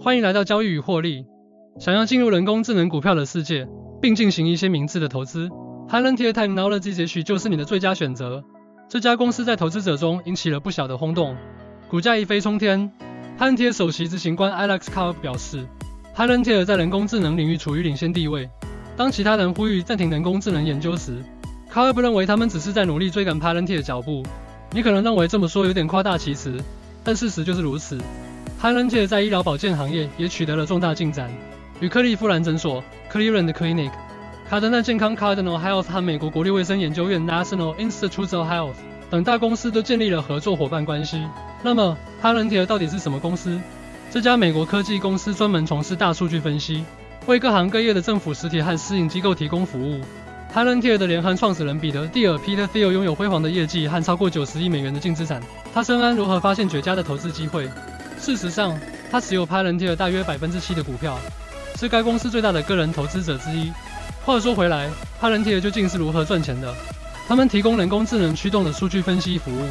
欢迎来到交易与获利。想要进入人工智能股票的世界，并进行一些明智的投资，Palantir Technology 结许就是你的最佳选择。这家公司在投资者中引起了不小的轰动，股价一飞冲天。Palantir 首席执行官 Alex Karp 表示，Palantir 在人工智能领域处于领先地位。当其他人呼吁暂停人工智能研究时，Karp 认为他们只是在努力追赶 Palantir 的脚步。你可能认为这么说有点夸大其词，但事实就是如此。Palantir 在医疗保健行业也取得了重大进展，与克利夫兰诊所 （Cleveland Clinic）、卡德纳健康 （Cardinal Health） 和美国国立卫生研究院 （National Institutes of Health） 等大公司都建立了合作伙伴关系。那么，Palantir 到底是什么公司？这家美国科技公司专门从事大数据分析，为各行各业的政府实体和私营机构提供服务。Palantir 的联合创始人彼得·蒂尔 （Peter Thiel） 拥有辉煌的业绩和超过九十亿美元的净资产。他深谙如何发现绝佳的投资机会。事实上，他持有 Palantir 大约百分之七的股票，是该公司最大的个人投资者之一。话说回来，Palantir 究竟是如何赚钱的？他们提供人工智能驱动的数据分析服务，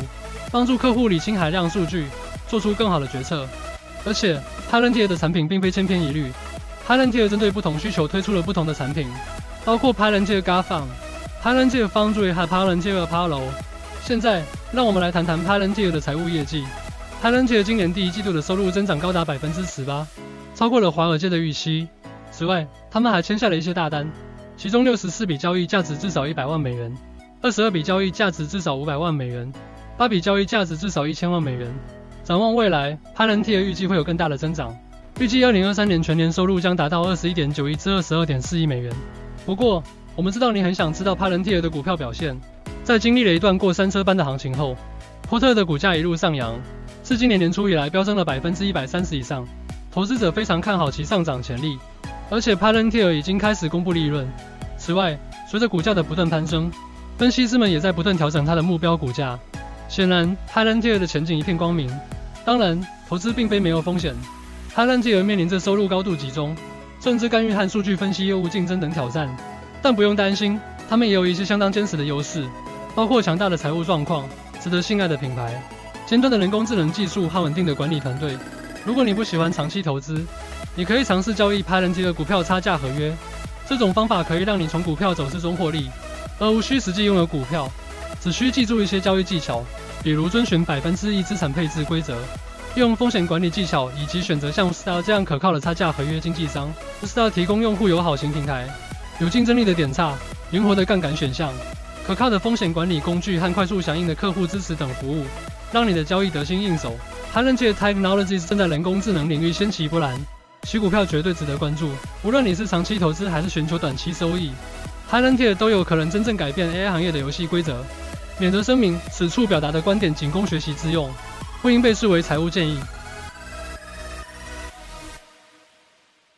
帮助客户理清海量数据，做出更好的决策。而且，Palantir 的产品并非千篇一律。Palantir 针对不同需求推出了不同的产品，包括 Palantir g a f u n Palantir Foundry 和 Palantir Apollo。现在，让我们来谈谈 Palantir 的财务业绩。Palantir 今年第一季度的收入增长高达百分之十八，超过了华尔街的预期。此外，他们还签下了一些大单，其中六十四笔交易价值至少一百万美元，二十二笔交易价值至少五百万美元，八笔交易价值至少一千万美元。展望未来，Palantir 预计会有更大的增长，预计二零二三年全年收入将达到二十一点九亿至二十二点四亿美元。不过，我们知道你很想知道 Palantir 的股票表现，在经历了一段过山车般的行情后，波特的股价一路上扬。自今年年初以来，飙升了百分之一百三十以上，投资者非常看好其上涨潜力，而且 Palantir 已经开始公布利润。此外，随着股价的不断攀升，分析师们也在不断调整它的目标股价。显然，Palantir 的前景一片光明。当然，投资并非没有风险，Palantir 面临着收入高度集中、政治干预和数据分析业务竞争等挑战。但不用担心，他们也有一些相当坚实的优势，包括强大的财务状况、值得信赖的品牌。尖端的人工智能技术和稳定的管理团队。如果你不喜欢长期投资，你可以尝试交易拍人机的股票差价合约。这种方法可以让你从股票走势中获利，而无需实际拥有股票，只需记住一些交易技巧，比如遵循百分之一资产配置规则，用风险管理技巧，以及选择像 Star 这样可靠的差价合约经纪商。Star 提供用户友好型平台，有竞争力的点差，灵活的杠杆选项，可靠的风险管理工具和快速响应的客户支持等服务。让你的交易得心应手。Palantir Technologies 正在人工智能领域掀起波澜，其股票绝对值得关注。无论你是长期投资还是寻求短期收益，Palantir 都有可能真正改变 AI 行业的游戏规则。免责声明：此处表达的观点仅供学习之用，不应被视为财务建议。